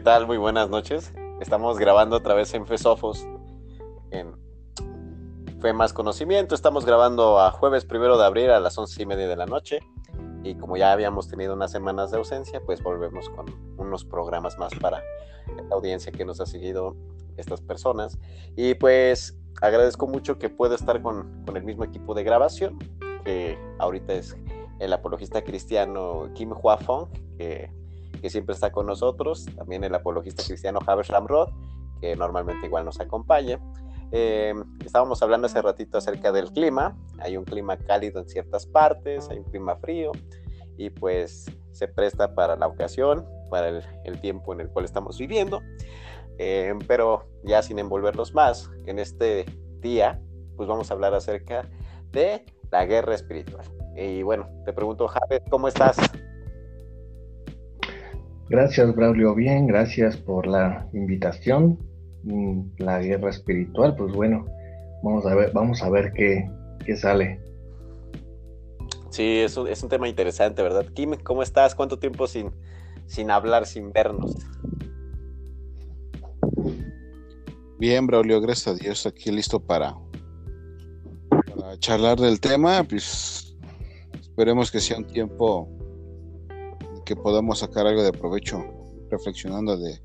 ¿Qué tal? Muy buenas noches. Estamos grabando otra vez en Fesofos. En Fue Más Conocimiento. Estamos grabando a jueves primero de abril a las once y media de la noche. Y como ya habíamos tenido unas semanas de ausencia, pues volvemos con unos programas más para la audiencia que nos ha seguido estas personas. Y pues agradezco mucho que pueda estar con, con el mismo equipo de grabación, que ahorita es el apologista cristiano Kim Hua Fong, que, que, siempre está con nosotros, también el apologista cristiano Javier Ramrod, que normalmente igual nos acompaña. Eh, estábamos hablando hace ratito acerca del clima, hay un clima cálido en ciertas partes, hay un clima frío, y pues se presta para la ocasión, para el, el tiempo en el cual estamos viviendo. Eh, pero ya sin envolverlos más, en este día, pues vamos a hablar acerca de la guerra espiritual. Y bueno, te pregunto, Javier, ¿cómo estás? Gracias, Braulio. Bien, gracias por la invitación. Mm, la guerra espiritual, pues bueno, vamos a ver, vamos a ver qué, qué sale. Sí, es un, es un tema interesante, ¿verdad? Kim, ¿cómo estás? ¿Cuánto tiempo sin, sin hablar, sin vernos? Bien, Braulio, gracias a Dios, aquí listo para, para charlar del tema. Pues esperemos que sea un tiempo que podamos sacar algo de provecho reflexionando de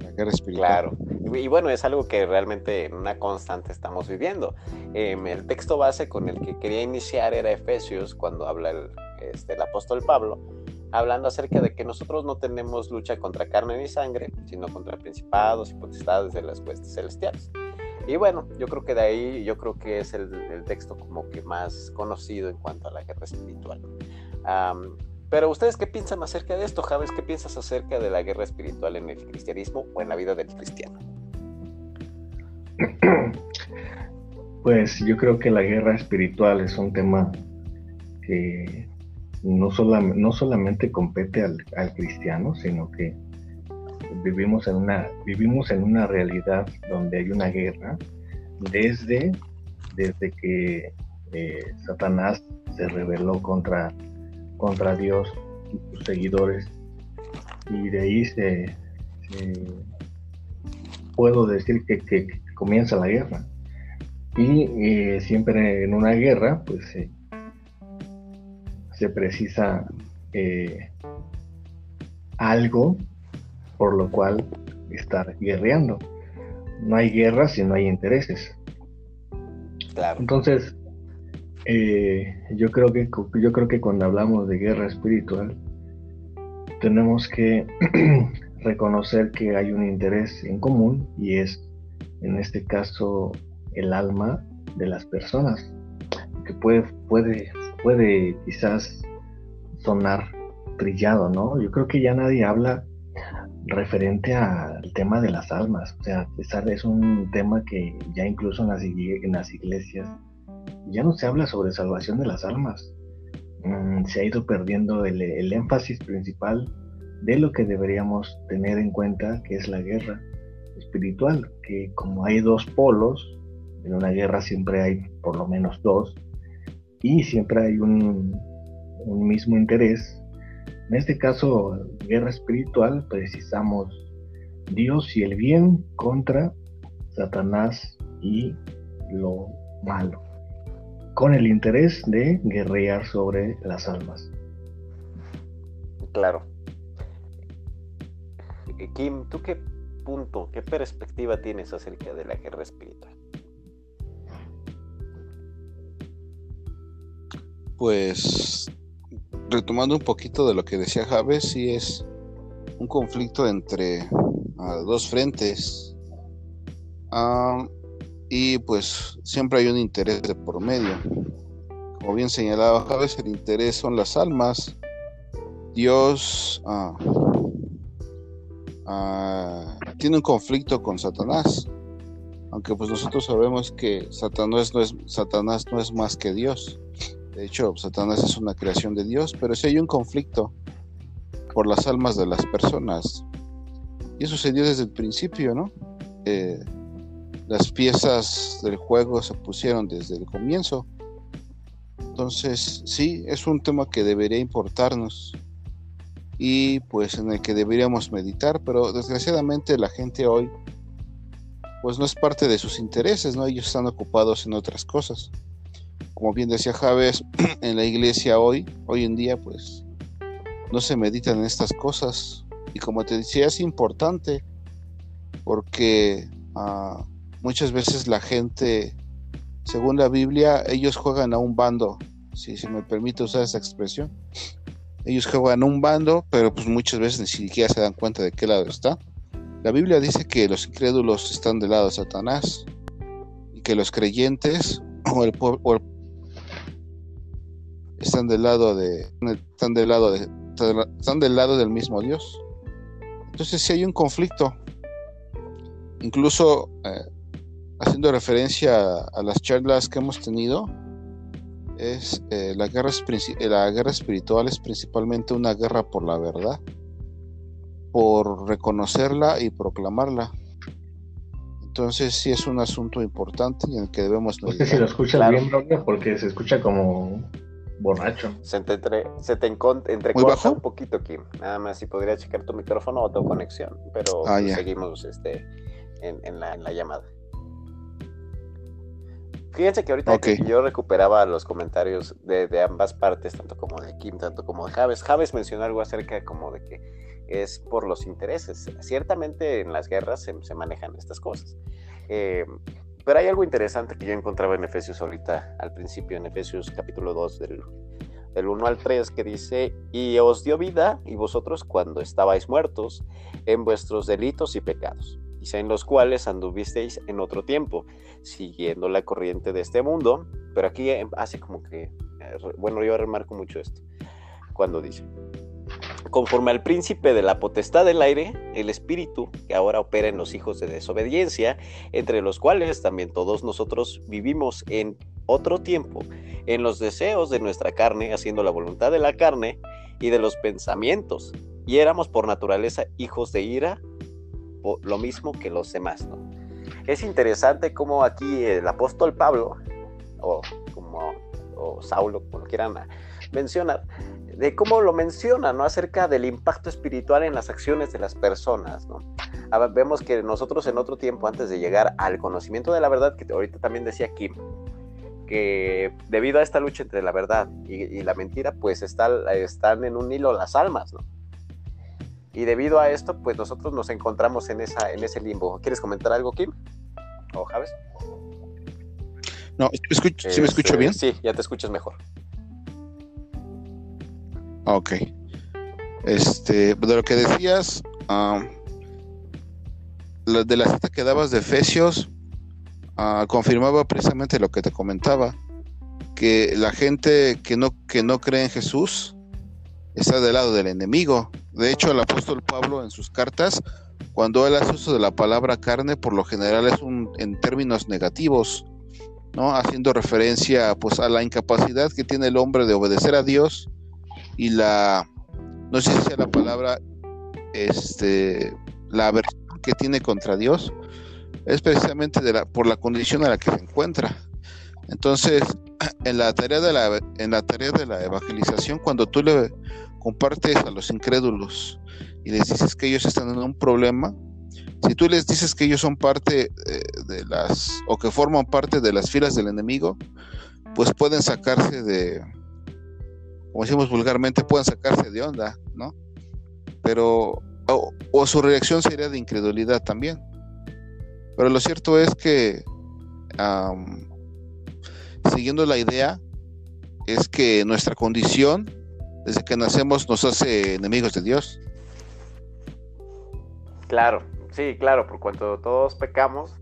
la guerra espiritual. Claro, y bueno, es algo que realmente en una constante estamos viviendo. Eh, el texto base con el que quería iniciar era Efesios, cuando habla el, este, el apóstol Pablo hablando acerca de que nosotros no tenemos lucha contra carne ni sangre, sino contra principados y potestades de las huestes celestiales. Y bueno, yo creo que de ahí, yo creo que es el, el texto como que más conocido en cuanto a la guerra espiritual. Um, pero ustedes qué piensan acerca de esto, Javes? ¿Qué piensas acerca de la guerra espiritual en el cristianismo o en la vida del cristiano? Pues yo creo que la guerra espiritual es un tema que no, solamente compete al, cristiano, sino que vivimos en, una, vivimos en una realidad donde hay una guerra desde, desde que eh, Satanás se rebeló contra, contra Dios y sus seguidores. Y de ahí se, puedo decir que, comienza la guerra. Y eh, siempre en una guerra, pues se precisa eh, algo por lo cual estar guerreando. No hay guerra si no hay intereses. Entonces, eh, yo creo que yo creo que cuando hablamos de guerra espiritual tenemos que reconocer que hay un interés en común y es en este caso el alma de las personas que puede puede puede quizás sonar trillado, ¿no? Yo creo que ya nadie habla referente al tema de las almas. O sea, es un tema que ya incluso en las, iglesias ya no se habla sobre salvación de las almas. Mm, se ha ido perdiendo el, el, énfasis principal de lo que deberíamos tener en cuenta, que es la guerra espiritual, que como hay dos polos, en una guerra siempre hay por lo menos dos, y siempre hay un, mismo interés. En este caso, guerra espiritual, precisamos Dios y el bien contra Satanás y lo malo, con el interés de guerrear sobre las almas. Claro. Kim, ¿tú qué punto, qué perspectiva tienes acerca de la guerra espiritual? pues retomando un poquito de lo que decía Javes, sí es un conflicto entre uh, dos frentes. Uh, y pues siempre hay un interés de por medio. Como bien señalaba Javes, el interés son las almas. Dios uh, tiene un conflicto con Satanás. Aunque pues nosotros sabemos que Satanás no es, Satanás no es más que Dios. De hecho, Satanás es una creación de Dios, pero si hay un conflicto por las almas de las personas. Y eso se dio desde el principio, ¿no? Eh, las piezas del juego se pusieron desde el comienzo. Entonces, sí, es un tema que debería importarnos. y pues en el que deberíamos meditar, pero desgraciadamente la gente hoy pues no es parte de sus intereses, ¿no? Ellos están ocupados en otras cosas. Como bien decía Javes, en la iglesia hoy, hoy en día, pues no se meditan estas cosas. Y como te decía, es importante porque ah, muchas veces la gente, según la Biblia, ellos juegan a un bando, si se me permite usar esa expresión. Ellos juegan a un bando, pero pues muchas veces ni siquiera se dan cuenta de qué lado está. La Biblia dice que los incrédulos están del lado de Satanás y que los creyentes o el, pueblo están del lado de están del lado de están del lado del mismo Dios. Entonces si hay un conflicto, incluso eh, haciendo referencia a, las charlas que hemos tenido, es eh, la guerra la guerra espiritual es principalmente una guerra por la verdad por reconocerla y proclamarla. Entonces sí es un asunto importante en el que debemos... No sé si lo escuchas bien, porque se escucha como borracho. Se te, entre, se te entrecorta un poquito, Kim. Nada más si podría checar tu micrófono o tu conexión, pero ah, seguimos este, en, la, llamada. Fíjense que ahorita yo recuperaba los comentarios de, de, ambas partes, tanto como de Kim, tanto como de Javes. Javes mencionó algo acerca como de que es por los intereses. Ciertamente en las guerras se, manejan estas cosas. Eh, pero hay algo interesante que yo encontraba en Efesios ahorita, al principio, en Efesios capítulo 2, del, del 1 al 3, que dice, y os dio vida, y vosotros cuando estabais muertos en vuestros delitos y pecados, y en los cuales anduvisteis en otro tiempo, siguiendo la corriente de este mundo, pero aquí hace como que, eh, bueno, yo remarco mucho esto, cuando dice, conforme al príncipe de la potestad del aire, el espíritu que ahora opera en los hijos de desobediencia, entre los cuales también todos nosotros vivimos en otro tiempo, en los deseos de nuestra carne, haciendo la voluntad de la carne y de los pensamientos, y éramos por naturaleza hijos de ira, lo mismo que los demás. Es interesante cómo aquí el apóstol Pablo, o como o Saulo, como lo quieran mencionar, de cómo lo menciona, ¿no? Acerca del impacto espiritual en las acciones de las personas, ¿no? vemos que nosotros en otro tiempo, antes de llegar al conocimiento de la verdad, que ahorita también decía Kim, que debido a esta lucha entre la verdad y, la mentira, pues están en un hilo las almas, ¿no? Y debido a esto, pues nosotros nos encontramos en, esa, en ese limbo. ¿Quieres comentar algo, Kim? ¿O Javes? No, ¿sí me escucho bien? Sí, ya te escuchas mejor. Ok. Este, de lo que decías, de la cita que dabas de Efesios, ah, confirmaba precisamente lo que te comentaba, que la gente que no, que no cree en Jesús está del lado del enemigo. De hecho, el apóstol Pablo en sus cartas, cuando él hace uso de la palabra carne, por lo general es un, en términos negativos, ¿no? Haciendo referencia pues a la incapacidad que tiene el hombre de obedecer a Dios y la, no sé si sea la palabra, este, la aversión que tiene contra Dios, es precisamente de la, por la condición a la que se encuentra. Entonces, en la tarea de la, en la tarea de la evangelización, cuando tú le compartes a los incrédulos y les dices que ellos están en un problema, si tú les dices que ellos son parte eh, de las, o que forman parte de las filas del enemigo, pues pueden sacarse de, como decimos vulgarmente, puedan sacarse de onda, ¿no? Pero, o, su reacción sería de incredulidad también. Pero lo cierto es que, siguiendo la idea, es que nuestra condición, desde que nacemos, nos hace enemigos de Dios. Claro, sí, claro, por cuanto todos pecamos,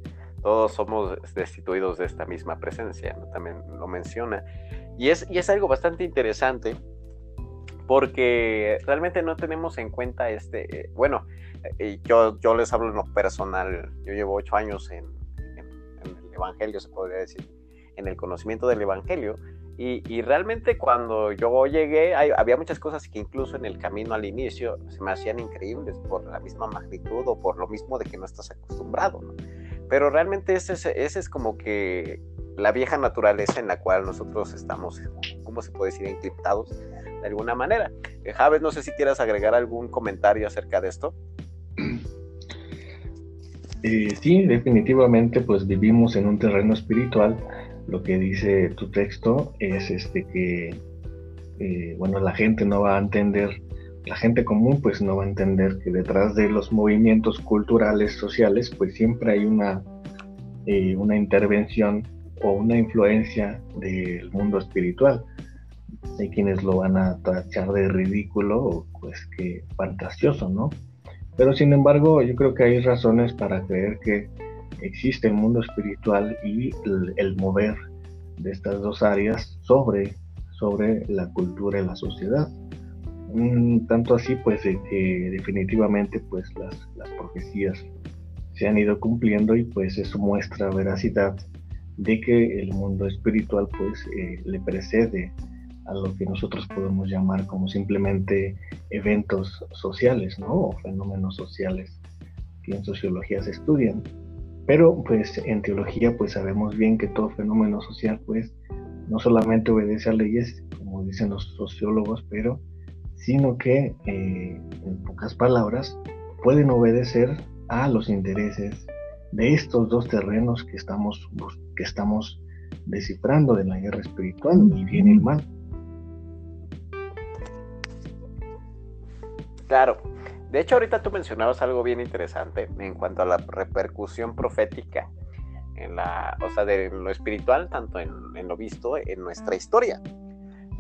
todos somos destituidos de esta misma presencia, también lo menciona. Y es, y es algo bastante interesante porque realmente no tenemos en cuenta este, eh, bueno, eh, yo, yo les hablo en lo personal, yo llevo ocho años en, el Evangelio, se podría decir, en el conocimiento del Evangelio, y, y realmente cuando yo llegué, había muchas cosas que incluso en el camino al inicio se me hacían increíbles por la misma magnitud o por lo mismo de que no estás acostumbrado, ¿no? Pero realmente ese, ese es como que la vieja naturaleza en la cual nosotros estamos, ¿cómo se puede decir?, encriptados, de alguna manera. Eh, Javes, no sé si quieras agregar algún comentario acerca de esto. Eh, sí, definitivamente, pues vivimos en un terreno espiritual. Lo que dice tu texto es este que, eh, bueno, la gente no va a entender, la gente común pues no va a entender que detrás de los movimientos culturales, sociales, pues siempre hay una, eh, una intervención o una influencia del mundo espiritual. Hay quienes lo van a tachar de ridículo o pues que fantasioso, ¿no? Pero sin embargo, yo creo que hay razones para creer que existe el mundo espiritual y el, mover de estas dos áreas sobre, sobre la cultura y la sociedad. Mm, tanto así, pues, que definitivamente, pues, las, las profecías se han ido cumpliendo y pues eso muestra veracidad de que el mundo espiritual, pues, eh, le precede a lo que nosotros podemos llamar como simplemente eventos sociales, ¿no? O fenómenos sociales que en sociología se estudian. Pero pues en teología pues sabemos bien que todo fenómeno social pues no solamente obedece a leyes, como dicen los sociólogos, pero sino que eh, en pocas palabras pueden obedecer a los intereses de estos dos terrenos que estamos, que estamos descifrando de la guerra espiritual, el bien y el mal. Claro. De hecho, ahorita tú mencionabas algo bien interesante en cuanto a la repercusión profética en la, o sea, de lo espiritual, tanto en, lo visto en nuestra historia.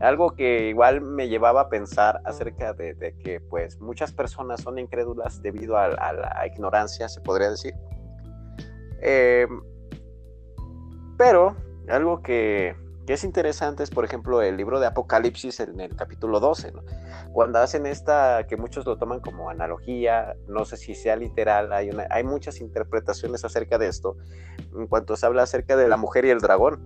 Algo que igual me llevaba a pensar acerca de, que pues muchas personas son incrédulas debido a, la ignorancia, se podría decir. Eh, pero algo que, que es interesante es, por ejemplo, el libro de Apocalipsis en el capítulo 12, cuando hacen esta, que muchos lo toman como analogía, no sé si sea literal, hay, hay muchas interpretaciones acerca de esto, en cuanto se habla acerca de la mujer y el dragón.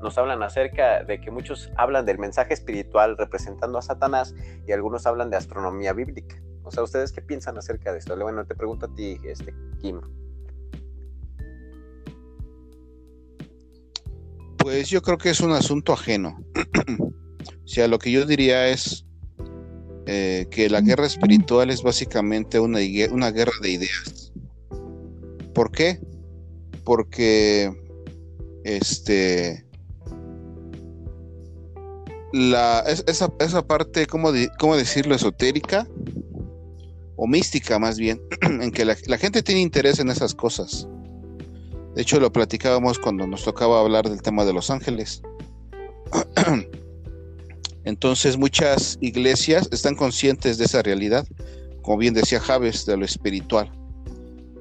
Nos hablan acerca de que muchos hablan del mensaje espiritual representando a Satanás y algunos hablan de astronomía bíblica. O sea, ¿ustedes qué piensan acerca de esto? Bueno, te pregunto a ti, este, Kim. Pues yo creo que es un asunto ajeno. o sea, lo que yo diría es eh, que la guerra espiritual es básicamente una, una guerra de ideas. ¿Por qué? Porque este la, esa, esa, parte, ¿cómo, ¿cómo, decirlo? esotérica o mística más bien, en que la, la, gente tiene interés en esas cosas. De hecho, lo platicábamos cuando nos tocaba hablar del tema de los ángeles. Entonces, muchas iglesias están conscientes de esa realidad, como bien decía Javes, de lo espiritual.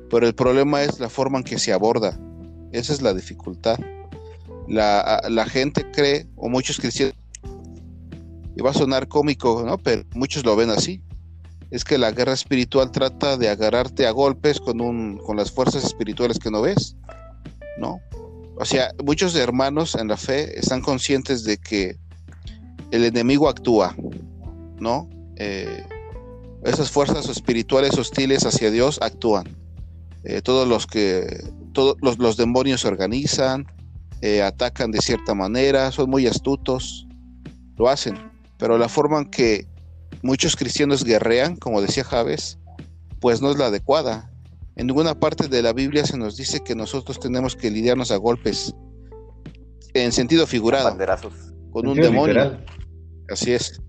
Pero el problema es la forma en que se aborda. Esa es la dificultad. La, la gente cree, o muchos cristianos, y va a sonar cómico, ¿no? Pero muchos lo ven así. Es que la guerra espiritual trata de agarrarte a golpes con, un, con las fuerzas espirituales que no ves. ¿No? O sea, muchos hermanos en la fe están conscientes de que el enemigo actúa, ¿no? Eh, esas fuerzas espirituales hostiles hacia Dios actúan. Eh, todos los que, todos los, demonios se organizan, eh, atacan de cierta manera, son muy astutos, lo hacen. Pero la forma en que muchos cristianos guerrean, como decía Javes, pues no es la adecuada. En ninguna parte de la Biblia se nos dice que nosotros tenemos que lidiarnos a golpes en sentido figurado con un demonio. Así es.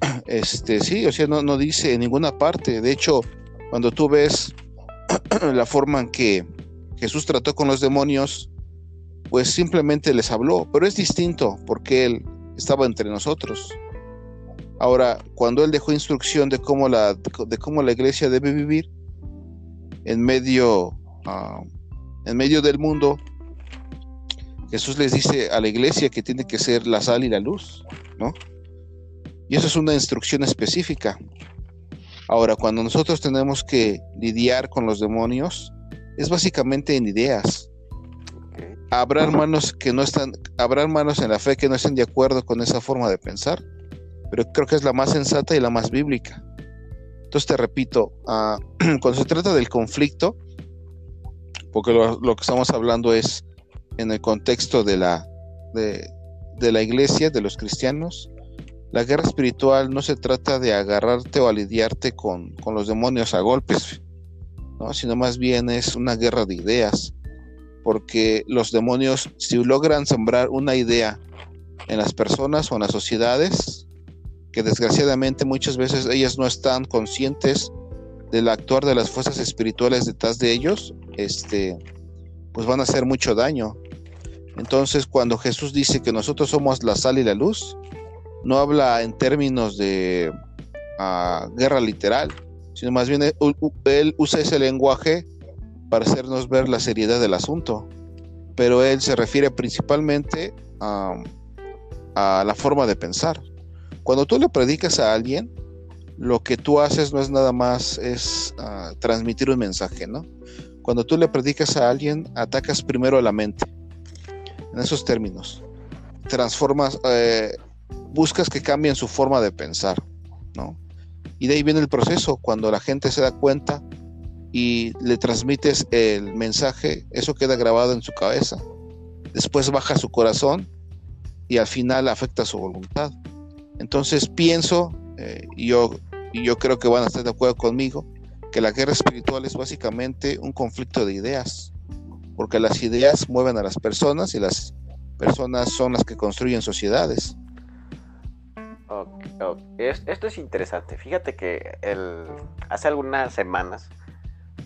Este, sí, o sea, no, no dice en ninguna parte. De hecho, cuando tú ves la forma en que Jesús trató con los demonios, pues simplemente les habló, pero es distinto porque él estaba entre nosotros. Ahora, cuando él dejó instrucción de cómo la, de cómo la iglesia debe vivir, en medio, ah, en medio del mundo, Jesús les dice a la iglesia que tiene que ser la sal y la luz, ¿no? Y eso es una instrucción específica. Ahora, cuando nosotros tenemos que lidiar con los demonios, es básicamente en ideas. Habrá hermanos que no están, habrá hermanos en la fe que no estén de acuerdo con esa forma de pensar, pero creo que es la más sensata y la más bíblica. Entonces te repito, ah, cuando se trata del conflicto, porque lo, que estamos hablando es en el contexto de la, de, la iglesia, de los cristianos, la guerra espiritual no se trata de agarrarte o alidiarte con, con los demonios a golpes, ¿no? sino más bien es una guerra de ideas, porque los demonios, si logran sembrar una idea en las personas o en las sociedades, desgraciadamente muchas veces ellas no están conscientes del actuar de las fuerzas espirituales detrás de ellos, este, pues van a hacer mucho daño. Entonces, cuando Jesús dice que nosotros somos la sal y la luz, no habla en términos de ah, guerra literal, sino más bien él, usa ese lenguaje para hacernos ver la seriedad del asunto. Pero él se refiere principalmente a, la forma de pensar. Cuando tú le predicas a alguien, lo que tú haces no es nada más es ah, transmitir un mensaje, ¿no? Cuando tú le predicas a alguien, atacas primero a la mente. En esos términos. Transformas, eh, buscas que cambien su forma de pensar, ¿no? Y de ahí viene el proceso, cuando la gente se da cuenta y le transmites el mensaje, eso queda grabado en su cabeza. Después baja su corazón y al final afecta su voluntad. Entonces pienso, eh, y yo, yo creo que van a estar de acuerdo conmigo, que la guerra espiritual es básicamente un conflicto de ideas, porque las ideas mueven a las personas y las personas son las que construyen sociedades. Esto es interesante. Fíjate que hace algunas semanas,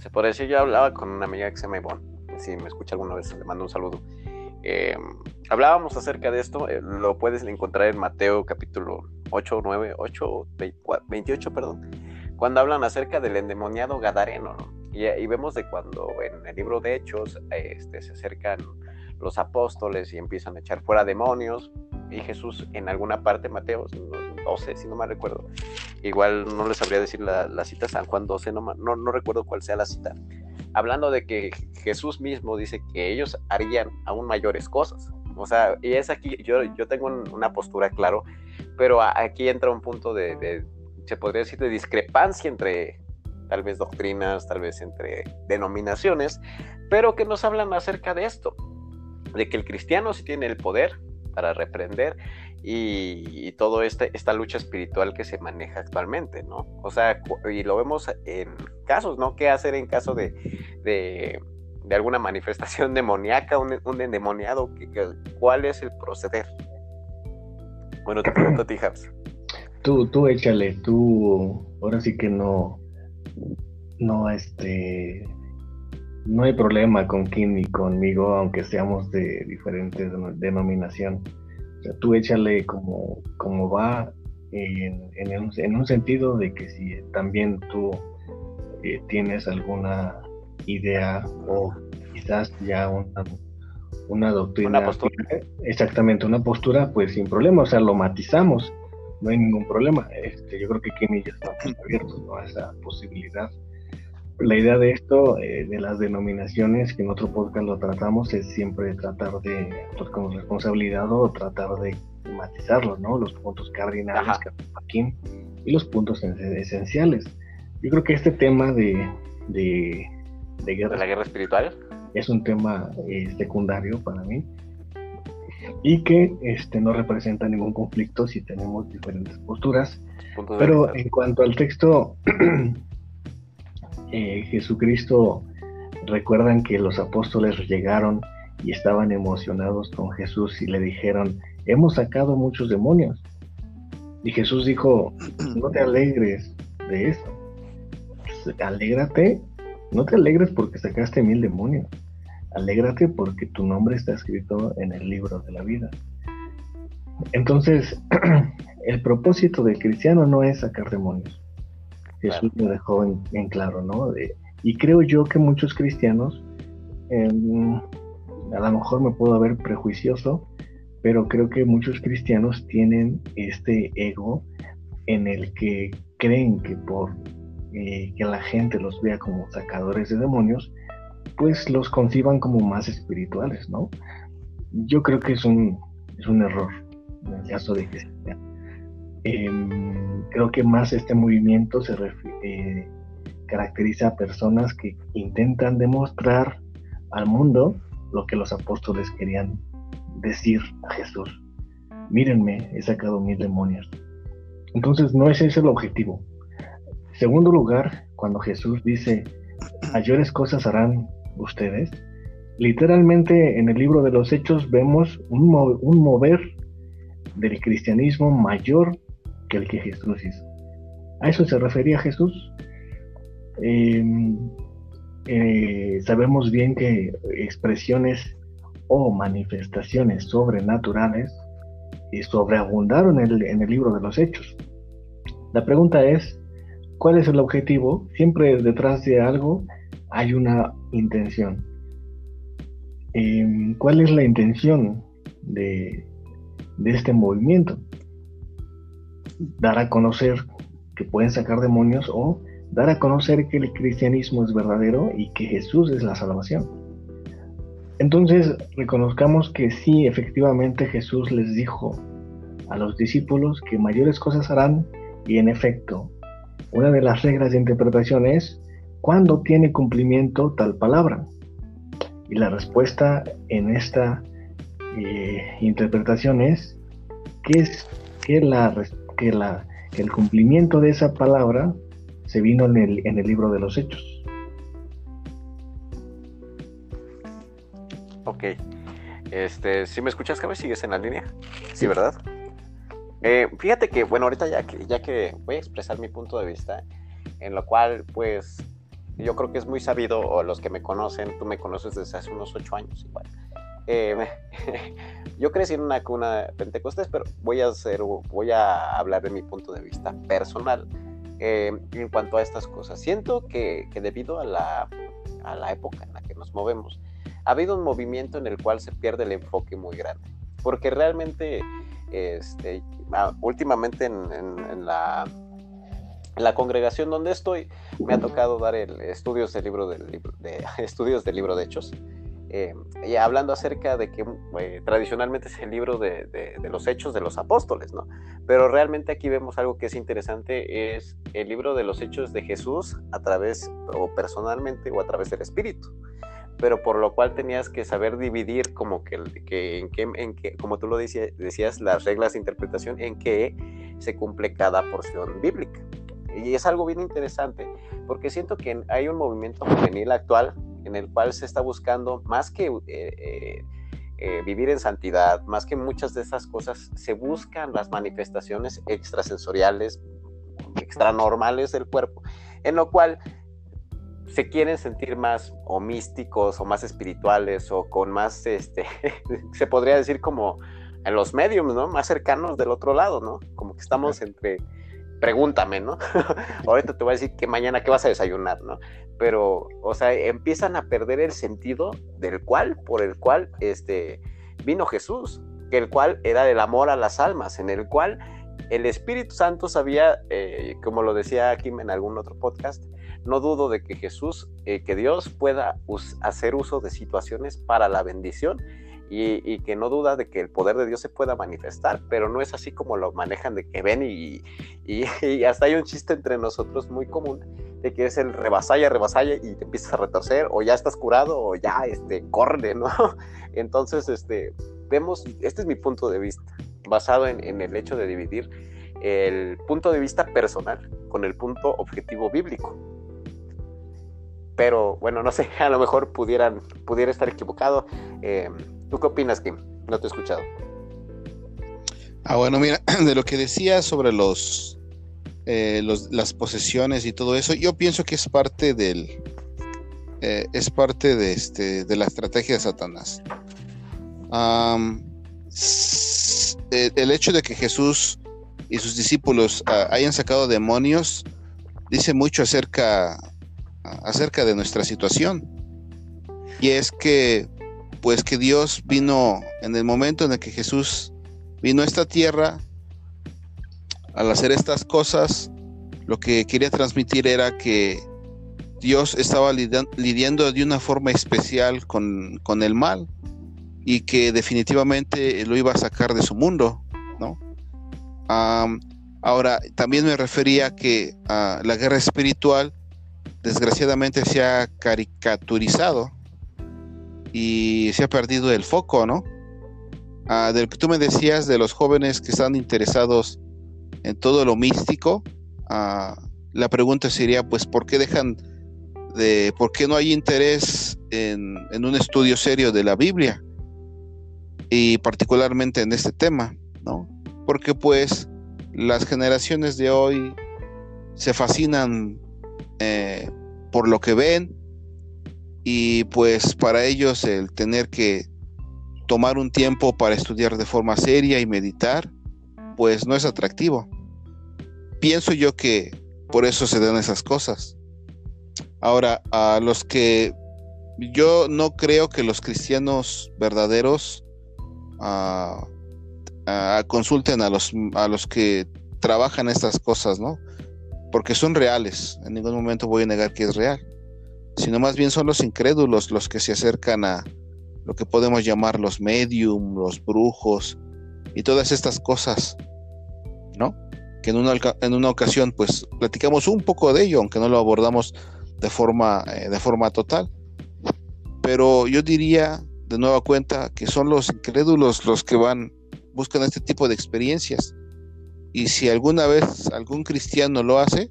se puede decir, yo hablaba con una amiga que se llama Ivonne. Si me escucha alguna vez, le mando un saludo. Eh, hablábamos acerca de esto, eh, lo puedes encontrar en Mateo capítulo 8, 9, 8, 28, perdón, cuando hablan acerca del endemoniado Gadareno, y, y, vemos de cuando en el libro de Hechos este, se acercan los apóstoles y empiezan a echar fuera demonios, y Jesús en alguna parte, Mateo 12, si no me recuerdo, igual no les sabría decir la, cita, San Juan 12, no, no, no recuerdo cuál sea la cita, hablando de que Jesús mismo dice que ellos harían aún mayores cosas. O sea, y es aquí, yo, yo tengo una postura, claro, pero aquí entra un punto de, de, se podría decir, de discrepancia entre tal vez doctrinas, tal vez entre denominaciones, pero que nos hablan acerca de esto, de que el cristiano sí tiene el poder para reprender y, toda este, esta lucha espiritual que se maneja actualmente, ¿no? O sea, y lo vemos en casos, ¿no? ¿Qué hacer en caso de, de, alguna manifestación demoníaca, un, un endemoniado? ¿Cuál es el proceder? Bueno, te pregunto a ti, Habs. Tú, tú échale, tú, ahora sí que no, no, este, no hay problema con Kim ni conmigo, aunque seamos de diferentes denominación. O sea, tú échale como, como va en, en, un, sentido de que si también tú eh, tienes alguna idea o quizás ya una, una doctrina, una postura. exactamente una postura, pues sin problema, o sea, lo matizamos, no hay ningún problema. Este, yo creo que Kim y yo estamos abiertos a esa posibilidad la idea de esto, eh, de las denominaciones, que en otro podcast lo tratamos, es siempre tratar de actuar con responsabilidad o tratar de matizarlos, ¿no? Los puntos cardinales que aquí y los puntos esenciales. Yo creo que este tema de, de, guerra, la guerra espiritual es un tema eh, secundario para mí y que este, no representa ningún conflicto si tenemos diferentes posturas. Pero en cuanto al texto eh, Jesucristo, recuerdan que los apóstoles llegaron y estaban emocionados con Jesús y le dijeron, hemos sacado muchos demonios. Y Jesús dijo, no te alegres de eso. Alégrate, no te alegres porque sacaste mil demonios. Alégrate porque tu nombre está escrito en el libro de la vida. Entonces, el propósito del cristiano no es sacar demonios. Jesús lo dejó en, claro, ¿no? y creo yo que muchos cristianos, em, a lo mejor me puedo ver prejuicioso, pero creo que muchos cristianos tienen este ego en el que creen que por eh, que la gente los vea como sacadores de demonios, pues los conciban como más espirituales, ¿no? Yo creo que es un, es un error en el caso de que Em, creo que más este movimiento se eh, caracteriza a personas que intentan demostrar al mundo lo que los apóstoles querían decir a Jesús. mírenme, he sacado mil demonios. Entonces no es ese el objetivo. Segundo lugar, cuando Jesús dice, mayores cosas harán ustedes, literalmente en el libro de los Hechos vemos un, mover del cristianismo mayor que el que Jesús hizo. ¿A eso se refería Jesús? Em, eh, sabemos bien que expresiones o manifestaciones sobrenaturales y sobreabundaron en el, en el libro de los hechos. La pregunta es, ¿cuál es el objetivo? Siempre detrás de algo hay una intención. Em, ¿Cuál es la intención de, de este movimiento? Dar a conocer que pueden sacar demonios o dar a conocer que el cristianismo es verdadero y que Jesús es la salvación. Entonces, reconozcamos que sí, efectivamente Jesús les dijo a los discípulos que mayores cosas harán y en efecto, una de las reglas de interpretación es cuándo tiene cumplimiento tal palabra. Y la respuesta en esta eh, interpretación es que, es que, la, que, la, que el cumplimiento de esa palabra se vino en el, en el libro de los Hechos. Ok. Este, si me escuchas, Cabe, sigues en la línea. Sí, ¿verdad? Eh, fíjate que, bueno, ahorita ya que, ya que voy a expresar mi punto de vista, en lo cual, pues, yo creo que es muy sabido, o los que me conocen, tú me conoces desde hace unos ocho años igual. Eh, yo crecí en una cuna pentecostés, pero voy a hacer, voy a hablar de mi punto de vista personal eh, en cuanto a estas cosas. Siento que, que debido a la, a la época en la que nos movemos, ha habido un movimiento en el cual se pierde el enfoque muy grande. Porque realmente, este, últimamente en, la, la, congregación donde estoy, me ha tocado dar el, estudios del libro, del de, estudios del libro de Hechos. Eh, y hablando acerca de que eh, tradicionalmente es el libro de, los hechos de los apóstoles, ¿no? Pero realmente aquí vemos algo que es interesante, es el libro de los hechos de Jesús a través, o personalmente, o a través del Espíritu pero por lo cual tenías que saber dividir como que, que, en, qué, en que, como tú lo decías, decías, las reglas de interpretación en que se cumple cada porción bíblica. Y es algo bien interesante, porque siento que hay un movimiento juvenil actual en el cual se está buscando más que eh, eh, eh, vivir en santidad, más que muchas de esas cosas, se buscan las manifestaciones extrasensoriales, extranormales del cuerpo, en lo cual se quieren sentir más o místicos o más espirituales o con más, este, se podría decir como en los mediums, ¿no? Más cercanos del otro lado, ¿no? Como que estamos entre, pregúntame, ¿no? Ahorita te voy a decir que mañana qué vas a desayunar, ¿no? Pero, o sea, empiezan a perder el sentido del cual, por el cual, este, vino Jesús, el cual era el amor a las almas, en el cual el Espíritu Santo sabía, eh, como lo decía Kim en algún otro podcast, no dudo de que Jesús, eh, que Dios pueda hacer uso de situaciones para la bendición y, que no duda de que el poder de Dios se pueda manifestar, pero no es así como lo manejan de que ven y, y, hasta hay un chiste entre nosotros muy común de que es el rebasalla, rebasalla y te empiezas a retorcer o ya estás curado o ya este, corre, ¿no? Entonces, este, vemos, este es mi punto de vista, basado en, en el hecho de dividir el punto de vista personal con el punto objetivo bíblico pero bueno, no sé, a lo mejor pudieran, pudiera estar equivocado. Eh, ¿Tú qué opinas, Kim? No te he escuchado. Ah, bueno, mira, de lo que decía sobre eh, los, las posesiones y todo eso, yo pienso que es parte del, eh, es parte de, este, de la estrategia de Satanás. el hecho de que Jesús y sus discípulos ah, hayan sacado demonios dice mucho acerca acerca de nuestra situación. Y es que, pues que Dios vino en el momento en el que Jesús vino a esta tierra, al hacer estas cosas, lo que quería transmitir era que Dios estaba lidiando de una forma especial con, el mal y que definitivamente lo iba a sacar de su mundo, ¿no? ahora, también me refería a que la guerra espiritual desgraciadamente se ha caricaturizado y se ha perdido el foco, ¿no? ah, del que tú me decías de los jóvenes que están interesados en todo lo místico, ah, la pregunta sería, pues, ¿por qué dejan de, por qué no hay interés en, en un estudio serio de la Biblia? Y particularmente en este tema, ¿no? Porque pues las generaciones de hoy se fascinan eh, por lo que ven y pues para ellos el tener que tomar un tiempo para estudiar de forma seria y meditar, pues no es atractivo. Pienso yo que por eso se dan esas cosas. Ahora, a los que yo no creo que los cristianos verdaderos ah, ah, consulten a los, a los que trabajan estas cosas, ¿no? Porque son reales. En ningún momento voy a negar que es real. Sino más bien son los incrédulos los que se acercan a lo que podemos llamar los medium, los brujos y todas estas cosas, ¿no? Que en una, en una ocasión pues platicamos un poco de ello, aunque no lo abordamos de forma, eh, de forma total. Pero yo diría de nueva cuenta que son los incrédulos los que van, buscan este tipo de experiencias. Y si alguna vez algún cristiano lo hace,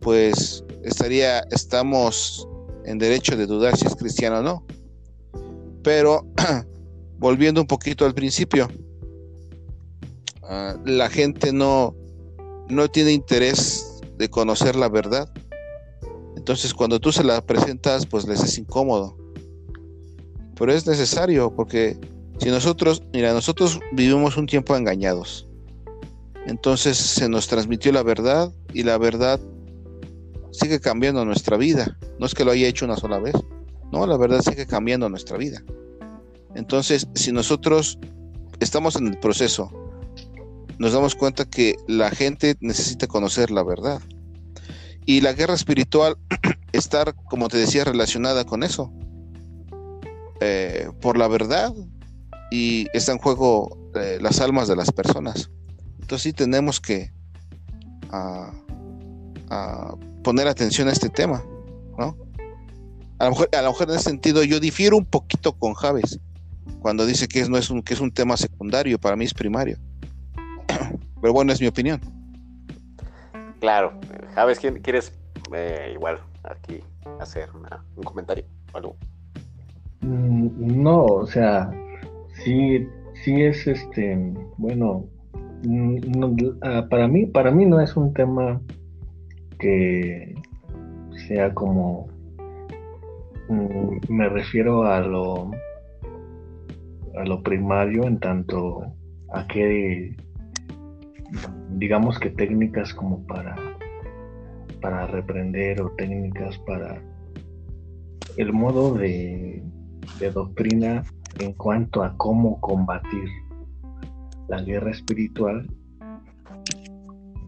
pues estaría, estamos en derecho de dudar si es cristiano o no. Pero volviendo un poquito al principio, ah, la gente no, no tiene interés de conocer la verdad entonces cuando tú se la presentas, pues les es incómodo. Pero es necesario porque si nosotros, mira, nosotros vivimos un tiempo engañados. Entonces se nos transmitió la verdad y la verdad sigue cambiando nuestra vida. No es que lo haya hecho una sola vez. No, la verdad sigue cambiando nuestra vida. Entonces, si nosotros estamos en el proceso, nos damos cuenta que la gente necesita conocer la verdad. Y la guerra espiritual estar, como te decía, relacionada con eso. Eh, por la verdad y está en juego eh, las almas de las personas. Entonces sí tenemos que ah, ah, poner atención a este tema, ¿no? A lo, mejor, a lo mejor en ese sentido yo difiero un poquito con Javes cuando dice que, no es un, que es un tema secundario, para mí es primario. Pero bueno, es mi opinión. Claro, Javes, ¿quieres eh, igual aquí hacer un comentario o algo? Mm, no, o sea, sí, sí es este, bueno, mm, ah, para mí, para mí no es un tema que sea como, mm, me refiero a lo, a lo primario en tanto a que digamos que técnicas como para, para reprender o técnicas para el modo de, doctrina en cuanto a cómo combatir la guerra espiritual.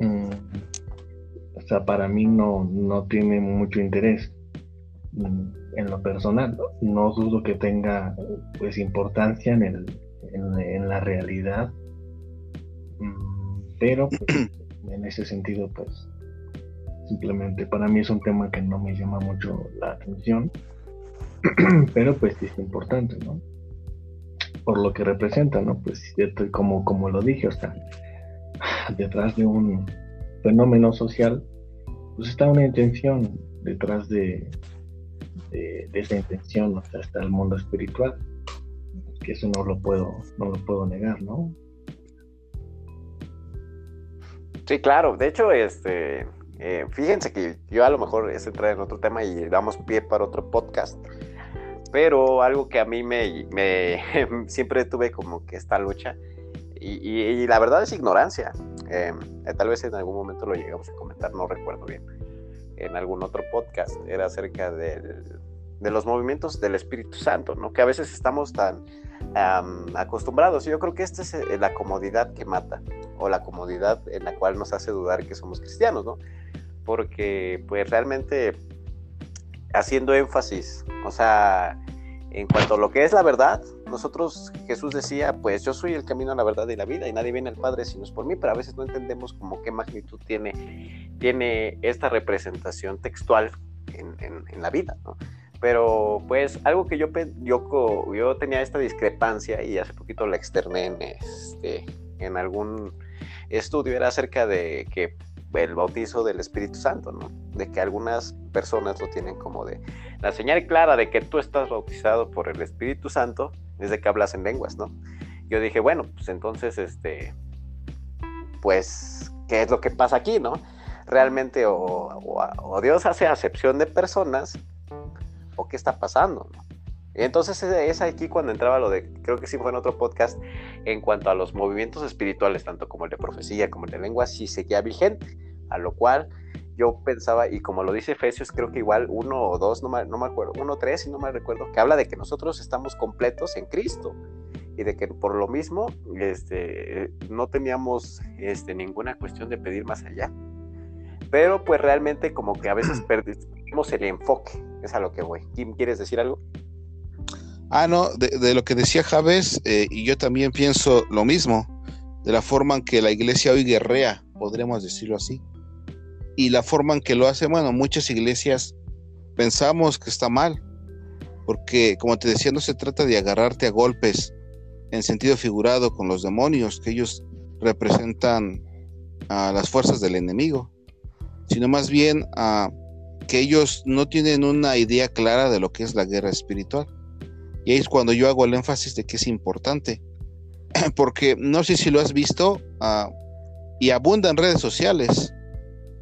Mm, o sea, para mí no, no tiene mucho interés mm, en lo personal. No dudo que tenga pues importancia en, el, en la realidad pero pues, en ese sentido, pues simplemente para mí es un tema que no me llama mucho la atención, pero pues es importante, ¿no? Por lo que representa, ¿no? Pues como, como lo dije, o sea, detrás de un fenómeno social, pues está una intención detrás de, de, esa intención, o sea, está el mundo espiritual, que eso no lo puedo, no lo puedo negar, ¿no? Sí, claro. De hecho, este, eh, fíjense que yo a lo mejor es entrar en otro tema y damos pie para otro podcast. Pero algo que a mí me, siempre tuve como que esta lucha y, la verdad es ignorancia. Em, eh, tal vez en algún momento lo llegamos a comentar, no recuerdo bien, en algún otro podcast. Era acerca de los movimientos del Espíritu Santo, ¿no? Que a veces estamos tan acostumbrados. Yo creo que esta es eh, la comodidad que mata, o la comodidad en la cual nos hace dudar que somos cristianos, ¿no? Porque pues realmente haciendo énfasis, o sea, en cuanto a lo que es la verdad, nosotros, Jesús decía, pues yo soy el camino a la verdad y la vida y nadie viene al Padre si no es por mí, pero a veces no entendemos como qué magnitud tiene, tiene esta representación textual en, en la vida, ¿no? pero pues algo que yo, yo, yo tenía esta discrepancia y hace poquito la externé en, este, en algún estudio, era acerca de que el bautizo del Espíritu Santo, ¿no? De que algunas personas lo tienen como de la señal clara de que tú estás bautizado por el Espíritu Santo es de que hablas en lenguas, ¿no? Yo dije, bueno, pues entonces, este, pues, ¿qué es lo que pasa aquí, no? Realmente o, Dios hace acepción de personas o qué está pasando. Y entonces es aquí cuando entraba lo de, creo que sí fue en otro podcast, en cuanto a los movimientos espirituales, tanto como el de profecía como el de lengua, sí seguía vigente. A lo cual yo pensaba, y como lo dice Efesios, creo que igual uno o dos, no me, no me acuerdo, uno o tres, si no me recuerdo, que habla de que nosotros estamos completos en Cristo y de que por lo mismo este, no teníamos este, ninguna cuestión de pedir más allá. Pero pues realmente como que a veces perdimos el enfoque, es a lo que voy. Kim, ¿quieres decir algo? Ah, no, de, lo que decía Javes, eh, y yo también pienso lo mismo, de la forma en que la iglesia hoy guerrea, podríamos decirlo así y la forma en que lo hace, bueno, muchas iglesias pensamos que está mal, porque como te decía, no se trata de agarrarte a golpes en sentido figurado con los demonios, que ellos representan a las fuerzas del enemigo, sino más bien a que ellos no tienen una idea clara de lo que es la guerra espiritual. Y ahí es cuando yo hago el énfasis de que es importante, porque no sé si lo has visto ah, y abunda en redes sociales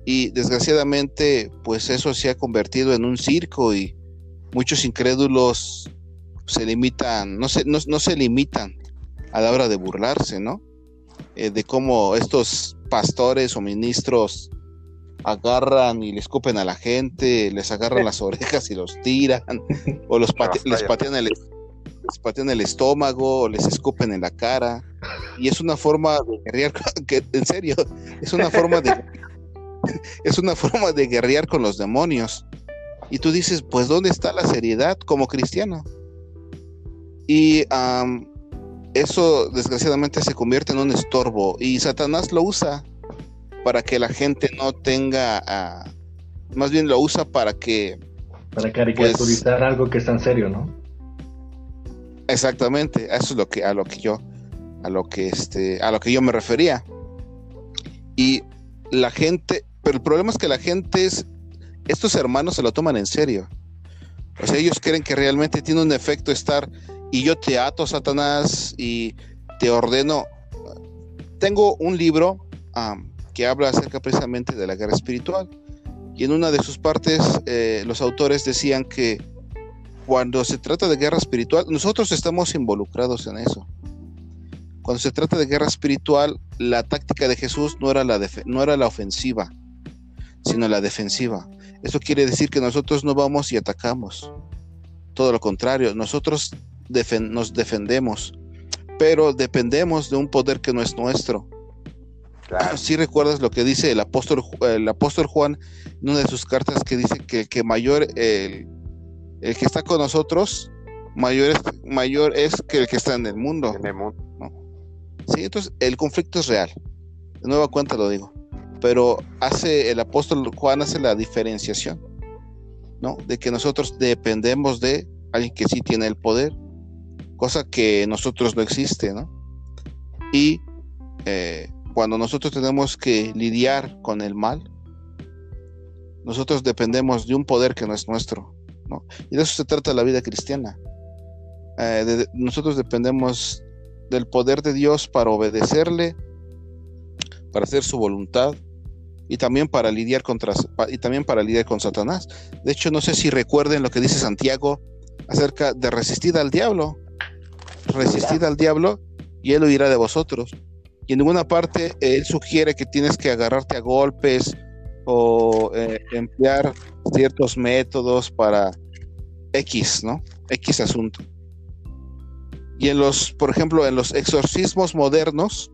y desgraciadamente, pues eso se ha convertido en un circo y muchos incrédulos se limitan, no se, no, se limitan a la hora de burlarse, ¿no? Eh, de cómo estos pastores o ministros agarran y les escupen a la gente, les agarran las orejas y los tiran, o los les, patean el, les patean el estómago, o les escupen en la cara. Y es una forma de guerrear, que, en serio, es una forma de es una forma de guerrear con los demonios. Y tú dices, pues ¿dónde está la seriedad como cristiano? Y eso desgraciadamente se convierte en un estorbo y Satanás lo usa para que la gente no tenga, ah, más bien lo usa para que... Para caricaturizar pues, algo que es tan serio, ¿no? Exactamente, eso es lo que, a lo que yo, a lo que este, a lo que yo me refería. Y la gente, pero el problema es que la gente es, estos hermanos se lo toman en serio. O sea, ellos creen que realmente tiene un efecto estar y yo te ato, Satanás, y te ordeno. Tengo un libro que habla acerca precisamente de la guerra espiritual. Y en una de sus partes, eh, los autores decían que cuando se trata de guerra espiritual, nosotros estamos involucrados en eso. Cuando se trata de guerra espiritual, la táctica de Jesús no era la, no era la ofensiva, sino la defensiva. Eso quiere decir que nosotros no vamos y atacamos. Todo lo contrario, nosotros nos defendemos, pero dependemos de un poder que no es nuestro. Si recuerdas lo que dice el apóstol, el apóstol Juan en una de sus cartas que dice que el que mayor, el, que está con nosotros, mayor es, mayor es que el que está en el mundo. Sí, entonces el conflicto es real. De nueva cuenta lo digo pero hace el apóstol Juan hace la diferenciación, ¿no? De que nosotros dependemos de alguien que sí tiene el poder, cosa que nosotros no existe, ¿no? Y eh, cuando nosotros tenemos que lidiar con el mal, nosotros dependemos de un poder que no es nuestro, ¿no? Y de eso se trata la vida cristiana. Eh, nosotros dependemos del poder de Dios para obedecerle, para hacer su voluntad y también para lidiar contra y también para lidiar con Satanás. De hecho, no sé si recuerden lo que dice Santiago acerca de resistir al diablo. Resistid al diablo y él huirá de vosotros. Y en ninguna parte él sugiere que tienes que agarrarte a golpes o eh, emplear ciertos métodos para X, ¿no? X asunto. Y en los, por ejemplo, en los exorcismos modernos,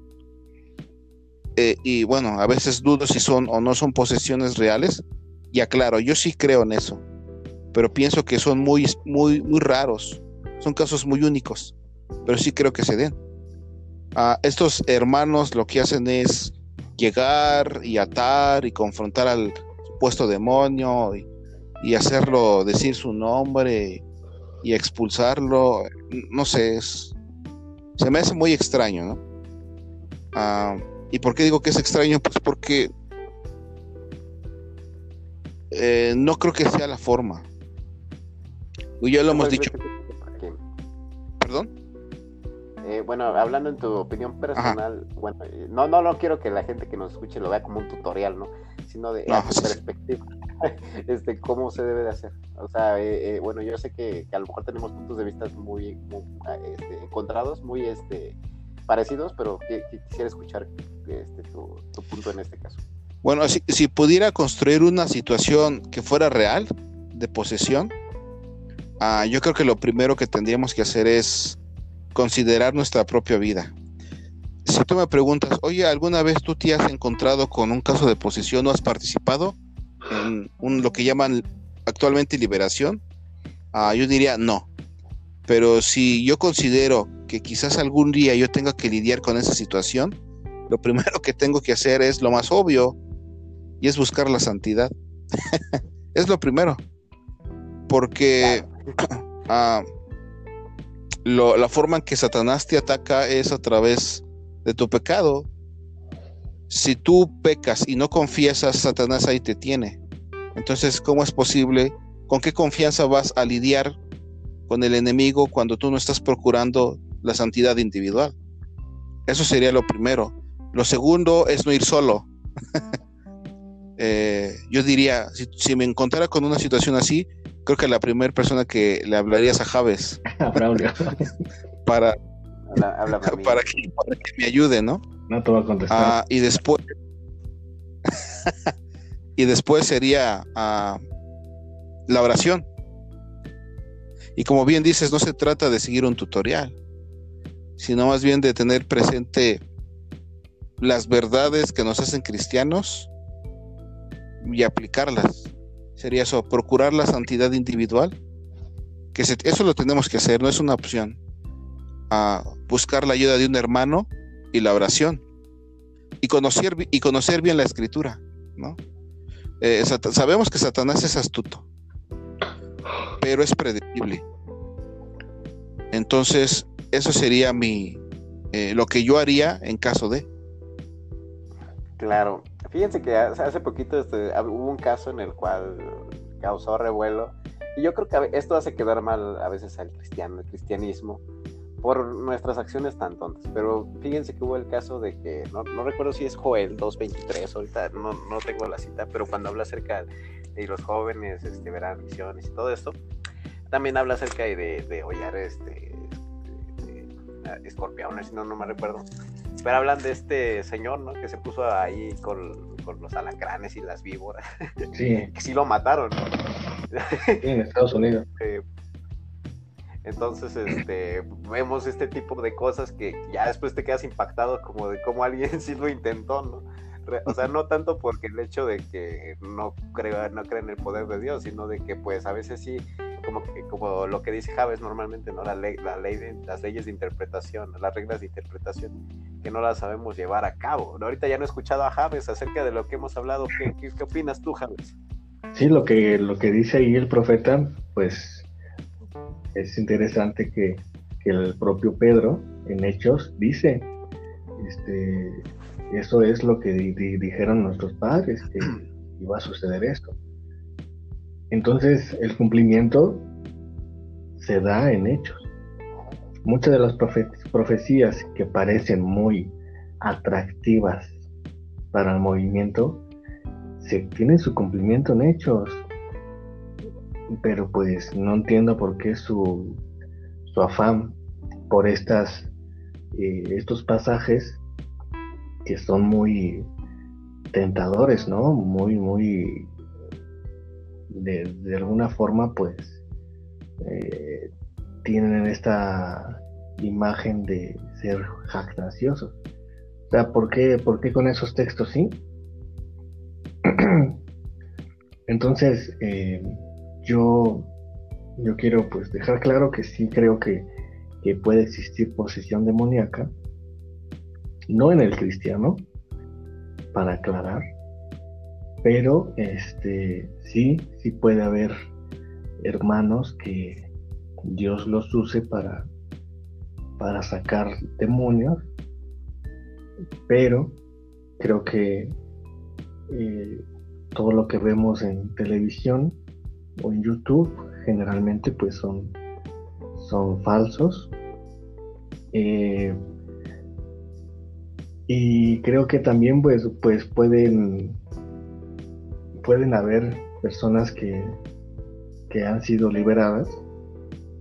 eh, y bueno, a veces dudo si son o no son posesiones reales. Y aclaro, yo sí creo en eso, pero pienso que son muy, muy, muy raros, son casos muy únicos, pero sí creo que se den. a estos hermanos lo que hacen es llegar y atar y confrontar al supuesto demonio y y hacerlo decir su nombre y expulsarlo, no sé, es, se me hace muy extraño, ¿no? Ah, ¿Y por qué digo que es extraño? Pues porque eh, no creo que sea la forma. Ya lo hemos dicho. ¿Perdón? Eh, bueno, hablando en tu opinión personal, bueno, eh, no, no, no quiero que la gente que nos escuche lo vea como un tutorial, ¿no? Sino de perspectiva, este, cómo se debe de hacer. O sea, bueno, yo sé que, a lo mejor tenemos puntos de vista muy, ah, este, encontrados, muy este, parecidos, pero quisiera escuchar este, tu, punto en este caso. Bueno, si, si pudiera construir una situación que fuera real, de posesión, Ah, yo creo que lo primero que tendríamos que hacer es considerar nuestra propia vida. Si tú me preguntas, oye, ¿alguna vez tú te has encontrado con un caso de posesión o has participado en un, lo que llaman actualmente liberación? Ah, yo diría no. Pero si yo considero que quizás algún día yo tenga que lidiar con esa situación, lo primero que tengo que hacer es lo más obvio y es buscar la santidad. es lo primero. Porque Ah, la forma en que Satanás te ataca es a través de tu pecado. Si tú pecas y no confiesas, Satanás ahí te tiene. Entonces, ¿cómo es posible? ¿Con qué confianza vas a lidiar con el enemigo cuando tú no estás procurando la santidad individual? Eso sería lo primero. Lo segundo es no ir solo. Eh, yo diría, si, me encontrara con una situación así, creo que la primera persona que le hablaría es a Javes. para, para, que, me ayude, ¿no? No te voy a contestar. Ah, y después. y después sería ah, la oración. Y como bien dices, no se trata de seguir un tutorial, sino más bien de tener presente las verdades que nos hacen cristianos y aplicarlas sería eso, procurar la santidad individual, que eso lo tenemos que hacer, no es una opción. A buscar la ayuda de un hermano y la oración. Y conocer, y conocer bien la escritura, ¿no? Eh, sabemos que Satanás es astuto, pero es predecible. Entonces, eso sería mi eh, lo que yo haría en caso de. Claro, Fíjense que hace poquito este, hubo un caso en el cual causó revuelo. Y yo creo que esto hace quedar mal a veces al cristiano, el cristianismo, por nuestras acciones tan tontas. Pero fíjense que hubo el caso de que, no, recuerdo si es Joel 2.23, ahorita no, no tengo la cita, pero cuando habla acerca de los jóvenes este, verán misiones y todo esto, también habla acerca de, de, hollar este, escorpiones, si no, no me recuerdo. Pero hablan de este señor, ¿no? Que se puso ahí con, los alacranes y las víboras. Sí. que sí lo mataron. en Estados Unidos. entonces, este, vemos este tipo de cosas que ya después te quedas impactado como de cómo alguien sí lo intentó, ¿no? O sea, no tanto porque el hecho de que no crea, no cree en el poder de Dios, sino de que pues a veces sí como, como lo que dice Javes normalmente, ¿no? La ley, la ley de, las leyes de interpretación, las reglas de interpretación, que no las sabemos llevar a cabo. Ahorita ya no he escuchado a Javes acerca de lo que hemos hablado. ¿Qué, qué, opinas tú, Javes? Sí, lo que, lo que dice ahí el profeta, pues es interesante que, que el propio Pedro en Hechos dice, este, eso es lo que dijeron nuestros padres, que iba a suceder esto. Entonces el cumplimiento se da en hechos. Muchas de las profecías que parecen muy atractivas para el movimiento, se tienen su cumplimiento en hechos. Pero pues no entiendo por qué su, su afán por estas, eh, estos pasajes que son muy tentadores, ¿no? Muy, muy de, alguna forma pues eh, tienen esta imagen de ser jactanciosos. O sea, ¿por qué, ¿por qué con esos textos sí? Entonces, eh, yo, yo quiero pues dejar claro que sí creo que, que puede existir posesión demoníaca, no en el cristiano, para aclarar, pero este sí, sí puede haber hermanos que Dios los use para, para sacar demonios, pero creo que eh, todo lo que vemos en televisión o en YouTube generalmente pues son, son falsos. Eh, y creo que también pues, pues pueden, pueden haber personas que, que han sido liberadas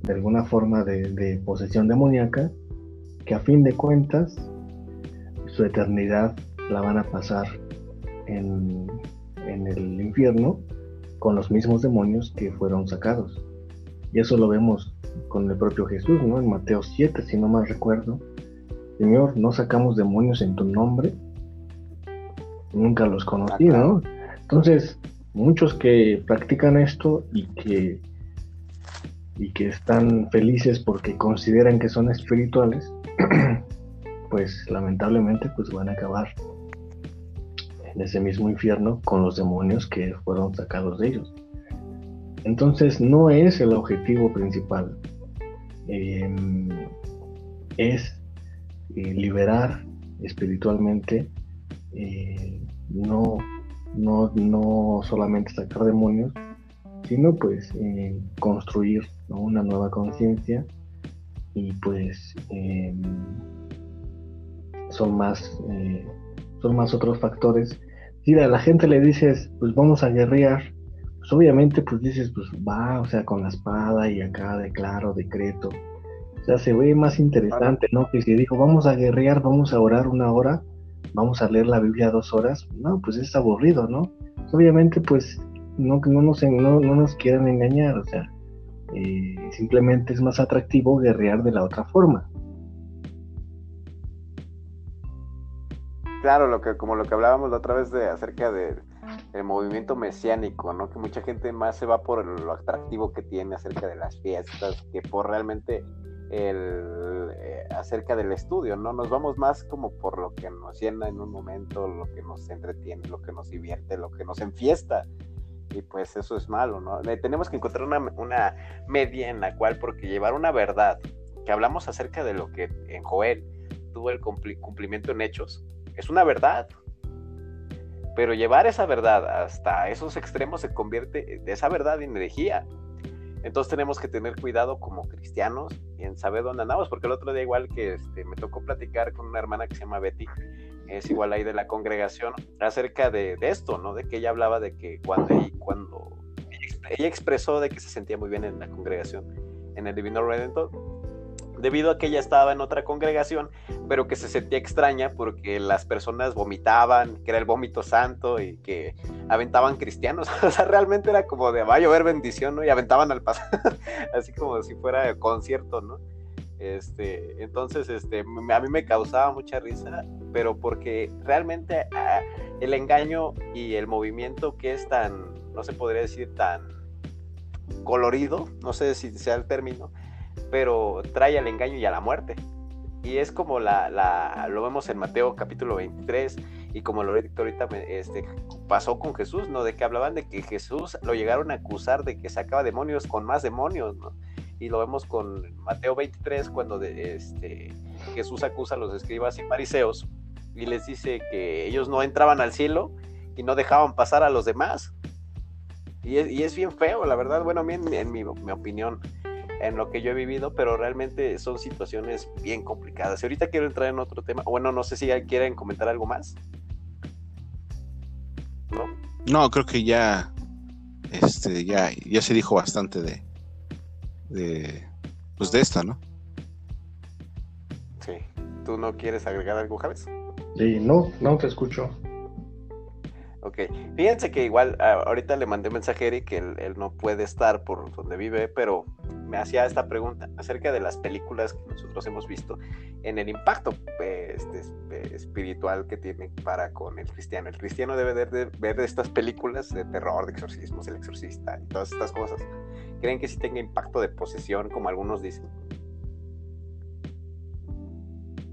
de alguna forma de, posesión demoníaca, que a fin de cuentas su eternidad la van a pasar en, en el infierno con los mismos demonios que fueron sacados. Y eso lo vemos con el propio Jesús, ¿no? En Mateo 7, si no mal recuerdo. Señor, no sacamos demonios en tu nombre. Nunca los conocí, ¿no? Entonces, muchos que practican esto y que y que están felices porque consideran que son espirituales, pues lamentablemente pues van a acabar en ese mismo infierno con los demonios que fueron sacados de ellos. Entonces no es el objetivo principal, em, es eh, liberar espiritualmente, eh, no, no, no solamente sacar demonios, sino pues eh, construir una nueva conciencia. Y pues em, son más son más otros factores. Si a la gente le dices pues vamos a guerrear pues obviamente pues dices pues va o sea con la espada y acá de claro decreto o sea se ve más interesante no que si dijo vamos a guerrear vamos a orar una hora vamos a leer la Biblia dos horas no pues es aburrido no obviamente pues no, no, nos, no, no nos quieran engañar, o sea, eh, simplemente es más atractivo guerrear de la otra forma. Claro, lo que, como lo que hablábamos la otra vez de acerca del movimiento mesiánico, ¿no? Que mucha gente más se va por lo atractivo que tiene acerca de las fiestas, que por realmente eh, acerca del estudio, ¿no? Nos vamos más como por lo que nos llena en un momento, lo que nos entretiene, lo que nos divierte, lo que nos enfiesta y pues eso es malo, ¿no? tenemos que encontrar una, media en la cual, porque llevar una verdad, que hablamos acerca de lo que en Joel tuvo el cumplimiento en hechos, es una verdad. Pero llevar esa verdad hasta esos extremos se convierte de esa verdad en herejía. Entonces tenemos que tener cuidado como cristianos en saber dónde andamos, porque el otro día igual que este, me tocó platicar con una hermana que se llama Betty, es igual ahí de la congregación, acerca de, esto, ¿no? De que ella hablaba de que cuando, cuando ella expresó de que se sentía muy bien en la congregación, en el Divino Redentor, debido a que ella estaba en otra congregación, pero que se sentía extraña porque las personas vomitaban, que era el vómito santo y que aventaban cristianos. o sea, realmente era como de va a llover bendición, ¿no? Y aventaban al paso, así como si fuera concierto, ¿no? Este, entonces, este, a mí me causaba mucha risa, pero porque realmente ah, el engaño y el movimiento que es tan, no se podría decir tan colorido, no sé si sea el término, pero trae al engaño y a la muerte. Y es como la, la lo vemos en Mateo capítulo 23 y como lo ahorita este, pasó con Jesús, ¿no? De que hablaban de que Jesús lo llegaron a acusar de que sacaba demonios con más demonios, ¿no? y lo vemos con Mateo 23 cuando de, este, Jesús acusa a los escribas y fariseos y les dice que ellos no entraban al cielo y no dejaban pasar a los demás. Y es, y es bien feo, la verdad, bueno, a mí en, mi, opinión, en lo que yo he vivido, pero realmente son situaciones bien complicadas. Y ahorita quiero entrar en otro tema. Bueno, no sé si quieren comentar algo más. ¿No? No, creo que ya, este, ya, ya se dijo bastante de, de, pues de esta, ¿no? Sí. ¿Tú no quieres agregar algo, Javes? Sí, no, no te escucho. Ok, fíjense que igual ahorita le mandé mensaje a Eric que él, no puede estar por donde vive, pero me hacía esta pregunta acerca de las películas que nosotros hemos visto en el impacto este, espiritual que tiene para con el cristiano. El cristiano debe de, ver estas películas de terror, de exorcismos, el exorcista y todas estas cosas. ¿Creen que sí tenga impacto de posesión, como algunos dicen?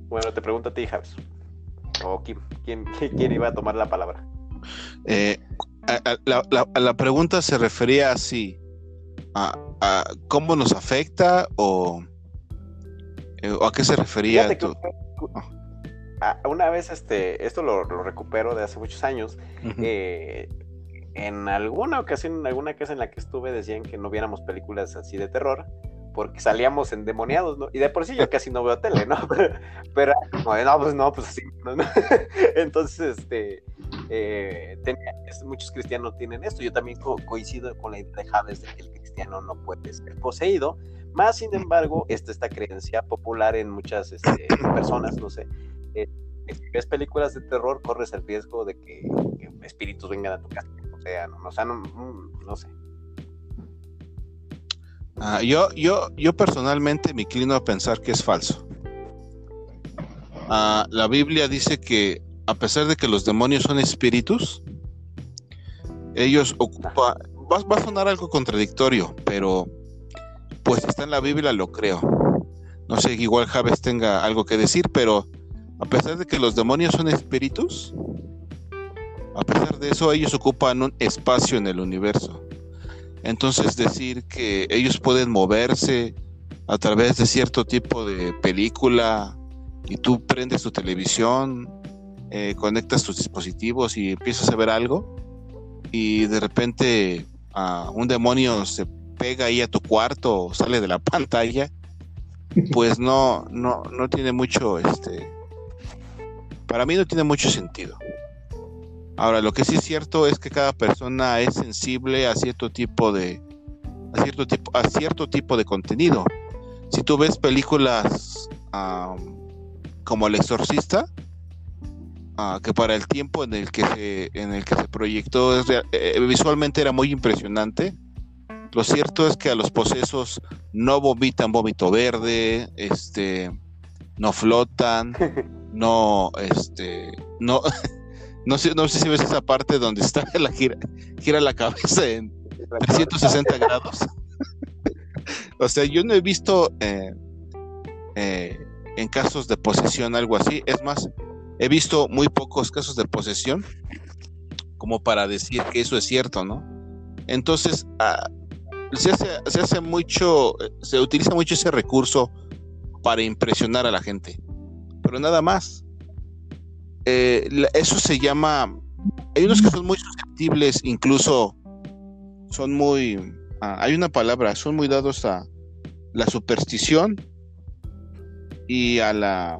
Bueno, te pregunto a ti. O ¿quién, quién iba a tomar la palabra? Eh, la, pregunta se refería así, a, a cómo nos afecta o, eh, a qué se refería. Ah. una vez, este, esto lo, recupero de hace muchos años, eh, en alguna ocasión, en alguna casa en la que estuve, decían que no viéramos películas así de terror, porque salíamos endemoniados, ¿no? Y de por sí yo casi no veo tele, ¿no? Pero, no, pues no, pues así, ¿no? Entonces, este, eh, muchos cristianos tienen esto. Yo también coincido con la idea de que el cristiano no puede ser poseído. Más, sin embargo, esta, esta creencia popular en muchas este, personas, no sé. Eh, si ves películas de terror, corres el riesgo de que, espíritus vengan a tu casa. O sea, no, o sea, no, mm, no sé. Ah, yo, yo, yo personalmente me inclino a pensar que es falso. Ah, la Biblia dice que a pesar de que los demonios son espíritus, ellos ocupan, va, a sonar algo contradictorio, pero pues está en la Biblia, lo creo. No sé, igual Javes tenga algo que decir, pero a pesar de que los demonios son espíritus, a pesar de eso ellos ocupan un espacio en el universo. Entonces decir que ellos pueden moverse a través de cierto tipo de película y tú prendes tu televisión, eh, conectas tus dispositivos y empiezas a ver algo y de repente uh, un demonio se pega ahí a tu cuarto o sale de la pantalla, pues no, no, no tiene mucho, este, para mí no tiene mucho sentido. Ahora, lo que sí es cierto es que cada persona es sensible a cierto tipo de a cierto tipo a cierto tipo de contenido. Si tú ves películas como El Exorcista, ah, que para el tiempo en el que se en el que se proyectó eh, visualmente era muy impresionante. Lo cierto es que a los posesos no vomitan vómito verde, este, no flotan, no, este, no, No sé, no sé si ves esa parte donde está la gira, gira la cabeza en 360 grados. o sea, yo no he visto eh, eh, en casos de posesión algo así. Es más, he visto muy pocos casos de posesión como para decir que eso es cierto, ¿no? Entonces, ah, se, hace, mucho, se utiliza mucho ese recurso para impresionar a la gente, pero nada más. Eh, eso se llama, hay unos que son muy susceptibles, incluso son muy, ah, hay una palabra, son muy dados a la superstición y a la,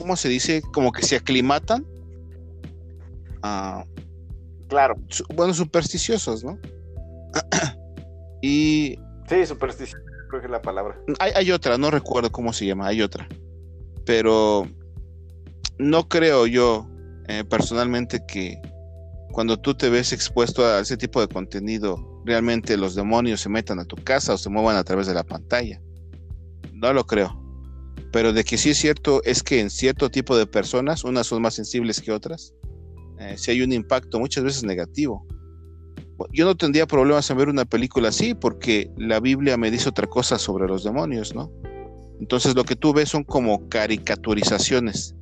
¿cómo se dice? Como que se aclimatan. claro. bueno, supersticiosos, ¿no? y... Sí, supersticiosos, creo que es la palabra. Hay, hay otra, no recuerdo cómo se llama, hay otra pero no creo yo eh, personalmente que cuando tú te ves expuesto a ese tipo de contenido, realmente los demonios se metan a tu casa o se muevan a través de la pantalla. No lo creo. Pero de que sí es cierto es que en cierto tipo de personas, unas son más sensibles que otras, eh, si hay un impacto muchas veces negativo. Yo no tendría problemas en ver una película así porque la Biblia me dice otra cosa sobre los demonios, ¿no? Entonces lo que tú ves son como caricaturizaciones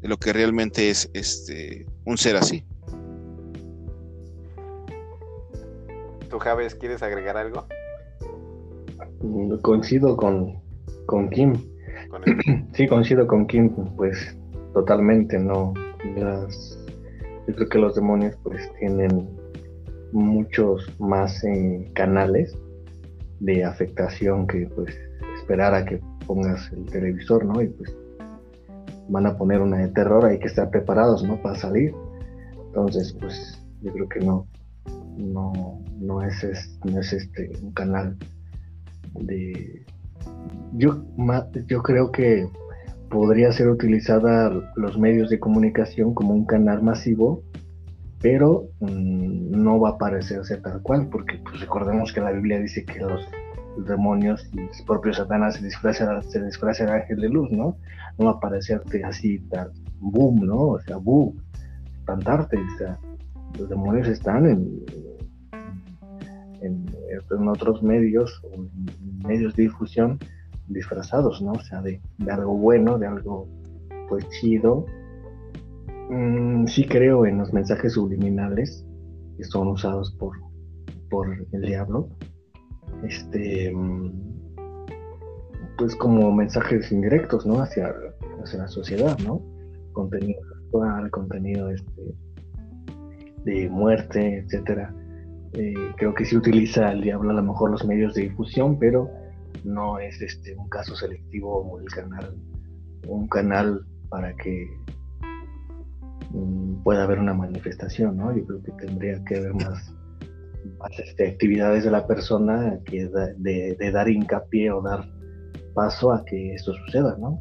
de lo que realmente es este un ser así. ¿Tú, Javes, quieres agregar algo? Mm, coincido con, con Kim. sí, coincido con Kim, pues totalmente, ¿no? yo creo que los demonios pues tienen muchos más eh, canales de afectación que pues esperar a que pongas el televisor, ¿no? Y pues van a poner una de terror, hay que estar preparados, ¿no? Para salir. Entonces, pues yo creo que no, no, no es, no es este un canal de... Yo, yo creo que podría ser utilizada los medios de comunicación como un canal masivo, pero mm, no va a parecerse tal cual, porque pues recordemos que la Biblia dice que los demonios y el propio Satanás se disfraza, se disfraza ángel de luz, ¿no? No va a parecerte así boom, ¿no? O sea, boom, espantarte, o sea, los demonios están en, en, otros medios, medios de difusión disfrazados, ¿no? O sea, de, algo bueno, de algo pues chido, Mm, sí creo en los mensajes subliminales que son usados por, por el diablo. Este, mm, pues como mensajes indirectos, ¿no? Hacia, hacia la sociedad, ¿no? Contenido sexual, contenido este, de muerte, etcétera. Eh, creo que sí utiliza el diablo a lo mejor los medios de difusión, pero no es este un caso selectivo el canal, un canal para que mm, pueda haber una manifestación, ¿no? Yo creo que tendría que haber más, este, actividades de la persona que de, de, dar hincapié o dar paso a que esto suceda, ¿no?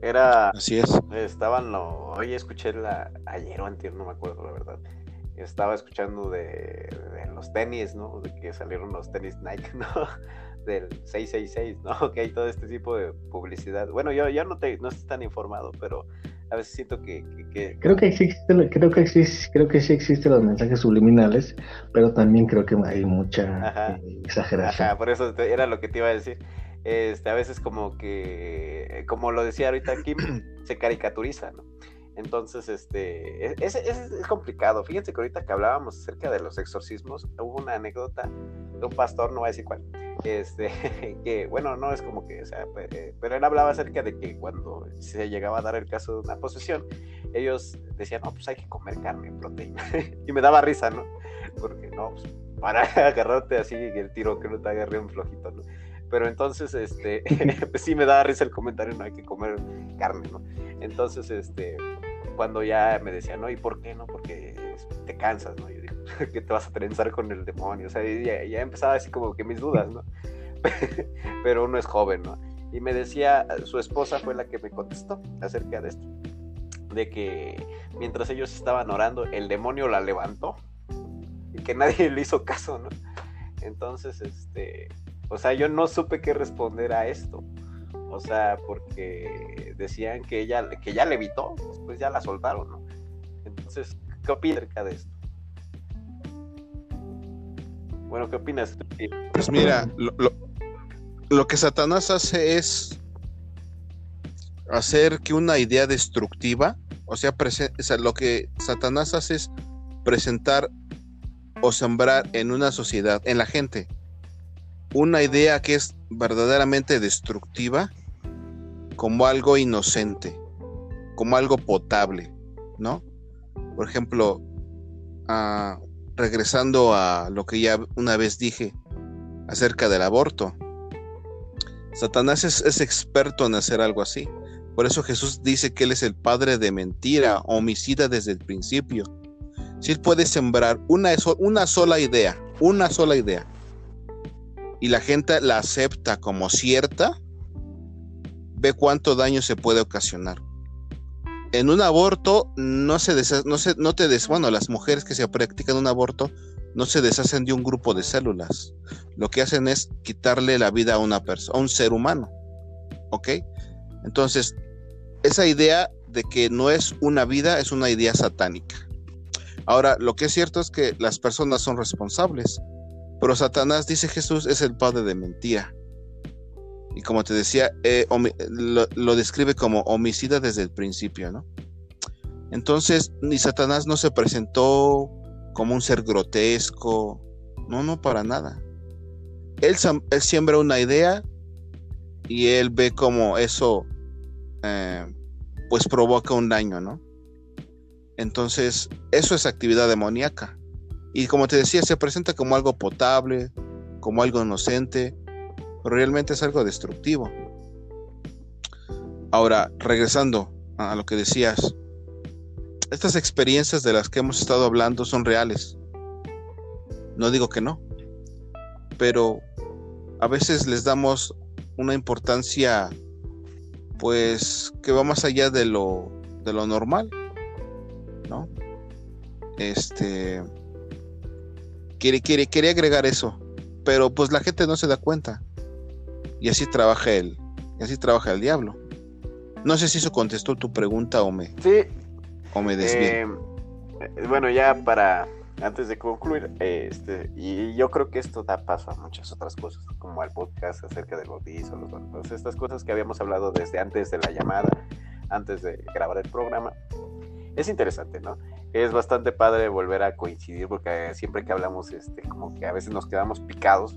Era. Así es. Estaban, lo, hoy escuché la, ayer o antier, no me acuerdo la verdad. Estaba escuchando de, los tenis, ¿no? De que salieron los tenis Nike, ¿no? Del 666, ¿no? Que hay todo este tipo de publicidad. Bueno, yo ya no, te, no estoy tan informado, pero a veces siento que, creo que existe creo que existe, creo que sí existen los mensajes subliminales pero también creo que hay mucha eh, exageración Ajá, por eso era lo que te iba a decir este a veces como que como lo decía ahorita Kim se caricaturiza no entonces, este, e, es, es, es, complicado. Fíjense que ahorita que hablábamos acerca de los exorcismos, hubo una anécdota de un pastor, no voy a decir cuál, este, que, bueno, no es como que, o sea, eh, pero él hablaba acerca de que cuando se llegaba a dar el caso de una posesión, ellos decían, no, pues hay que comer carne, proteína. y me daba risa, ¿no? Porque no, pues para agarrarte así el tiro que no te agarre un flojito, ¿no? Pero entonces, este, pues sí me daba risa el comentario, no hay que comer carne, ¿no? Entonces, este, cuando ya me decían, no, ¿y por qué no? Porque te cansas, ¿no? Yo digo, que te vas a trenzar con el demonio, o sea, ya, ya empezaba así como que mis dudas, ¿no? Pero uno es joven, ¿no? Y me decía, su esposa fue la que me contestó acerca de esto, de que mientras ellos estaban orando, el demonio la levantó y que nadie le hizo caso, ¿no? Entonces, este, o sea, yo no supe qué responder a esto. O sea, porque decían que ella, que ya le evitó, después ya la soltaron, ¿no? Entonces, ¿qué opinas acerca de esto? Bueno, ¿qué opinas? Pues mira, lo, que Satanás hace es hacer que una idea destructiva, o sea, o sea, lo que Satanás hace es presentar o sembrar en una sociedad, en la gente, una idea que es verdaderamente destructiva como algo inocente, como algo potable, ¿no? Por ejemplo, ah, regresando a lo que ya una vez dije acerca del aborto, Satanás es, experto en hacer algo así. Por eso Jesús dice que Él es el padre de mentira, homicida desde el principio. Si Él puede sembrar una sola idea, una sola idea, y la gente la acepta como cierta, ve cuánto daño se puede ocasionar. En un aborto no se, no se no te des, bueno, las mujeres que se practican un aborto no se deshacen de un grupo de células. Lo que hacen es quitarle la vida a una persona, a un ser humano. ¿Ok? Entonces, esa idea de que no es una vida es una idea satánica. Ahora, lo que es cierto es que las personas son responsables. Pero Satanás, dice Jesús, es el padre de mentira. Y como te decía, eh, lo, describe como homicida desde el principio, ¿no? Entonces, ni Satanás no se presentó como un ser grotesco, no, no, para nada. Él, siembra una idea y él ve como eso, eh, pues provoca un daño, ¿no? Entonces, eso es actividad demoníaca. Y como te decía, se presenta como algo potable, como algo inocente, realmente es algo destructivo. Ahora, regresando a lo que decías, estas experiencias de las que hemos estado hablando son reales. No digo que no, pero a veces les damos una importancia pues que va más allá de lo de lo normal, ¿no? Este quiere, quiere, quiere agregar eso, pero pues la gente no se da cuenta. Y así trabaja el, y así trabaja el diablo. No sé si eso contestó tu pregunta o me, sí. o me desvié. Eh, bueno, ya para antes de concluir, este, y yo creo que esto da paso a muchas otras cosas, como al podcast acerca del bautizo, los, estas cosas que habíamos hablado desde antes de la llamada, antes de grabar el programa. Es interesante, ¿no? Es bastante padre volver a coincidir porque siempre que hablamos, este, como que a veces nos quedamos picados.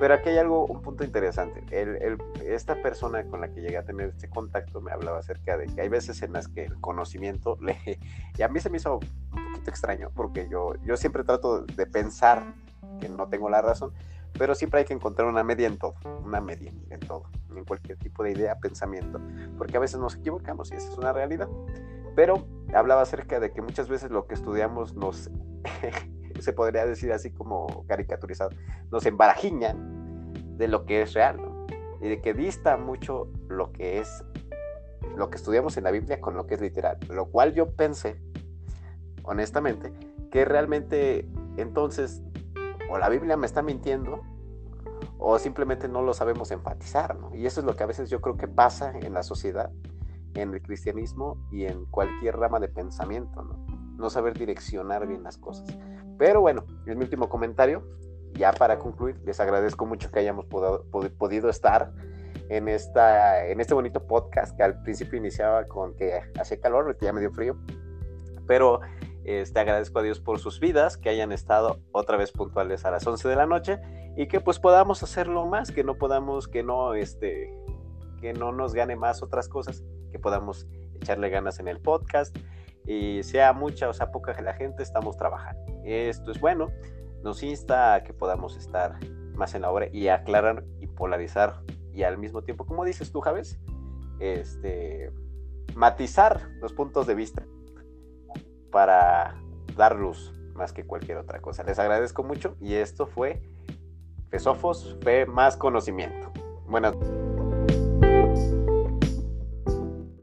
Pero aquí hay algo, un punto interesante. El, esta persona con la que llegué a tener este contacto me hablaba acerca de que hay veces en las que el conocimiento le... Y a mí se me hizo un poquito extraño porque yo, yo siempre trato de pensar que no tengo la razón, pero siempre hay que encontrar una media en todo, una media en todo, en cualquier tipo de idea, pensamiento, porque a veces nos equivocamos y esa es una realidad. Pero hablaba acerca de que muchas veces lo que estudiamos nos, se podría decir así como caricaturizado, nos embarajiña de lo que es real, y de que dista mucho lo que es lo que estudiamos en la Biblia con lo que es literal, lo cual yo pensé, honestamente, que realmente entonces o la Biblia me está mintiendo o simplemente no lo sabemos enfatizar, ¿no? Y eso es lo que a veces yo creo que pasa en la sociedad, en el cristianismo y en cualquier rama de pensamiento, ¿no? No saber direccionar bien las cosas. Pero bueno, es mi último comentario. Ya para concluir, les agradezco mucho que hayamos podido estar en, esta, en este bonito podcast que al principio iniciaba con que hace calor, que ya me dio frío. Pero este, agradezco a Dios por sus vidas, que hayan estado otra vez puntuales a las 11 de la noche y que pues podamos hacerlo más, que no podamos, que no, este, que no nos gane más otras cosas, que podamos echarle ganas en el podcast y sea mucha o sea poca la gente, estamos trabajando. Esto es bueno, nos insta a que podamos estar más en la obra y aclarar y polarizar y al mismo tiempo, como dices tú, Javes, este, matizar los puntos de vista para dar luz más que cualquier otra cosa. Les agradezco mucho y esto fue Fesofos, fue más conocimiento. Buenas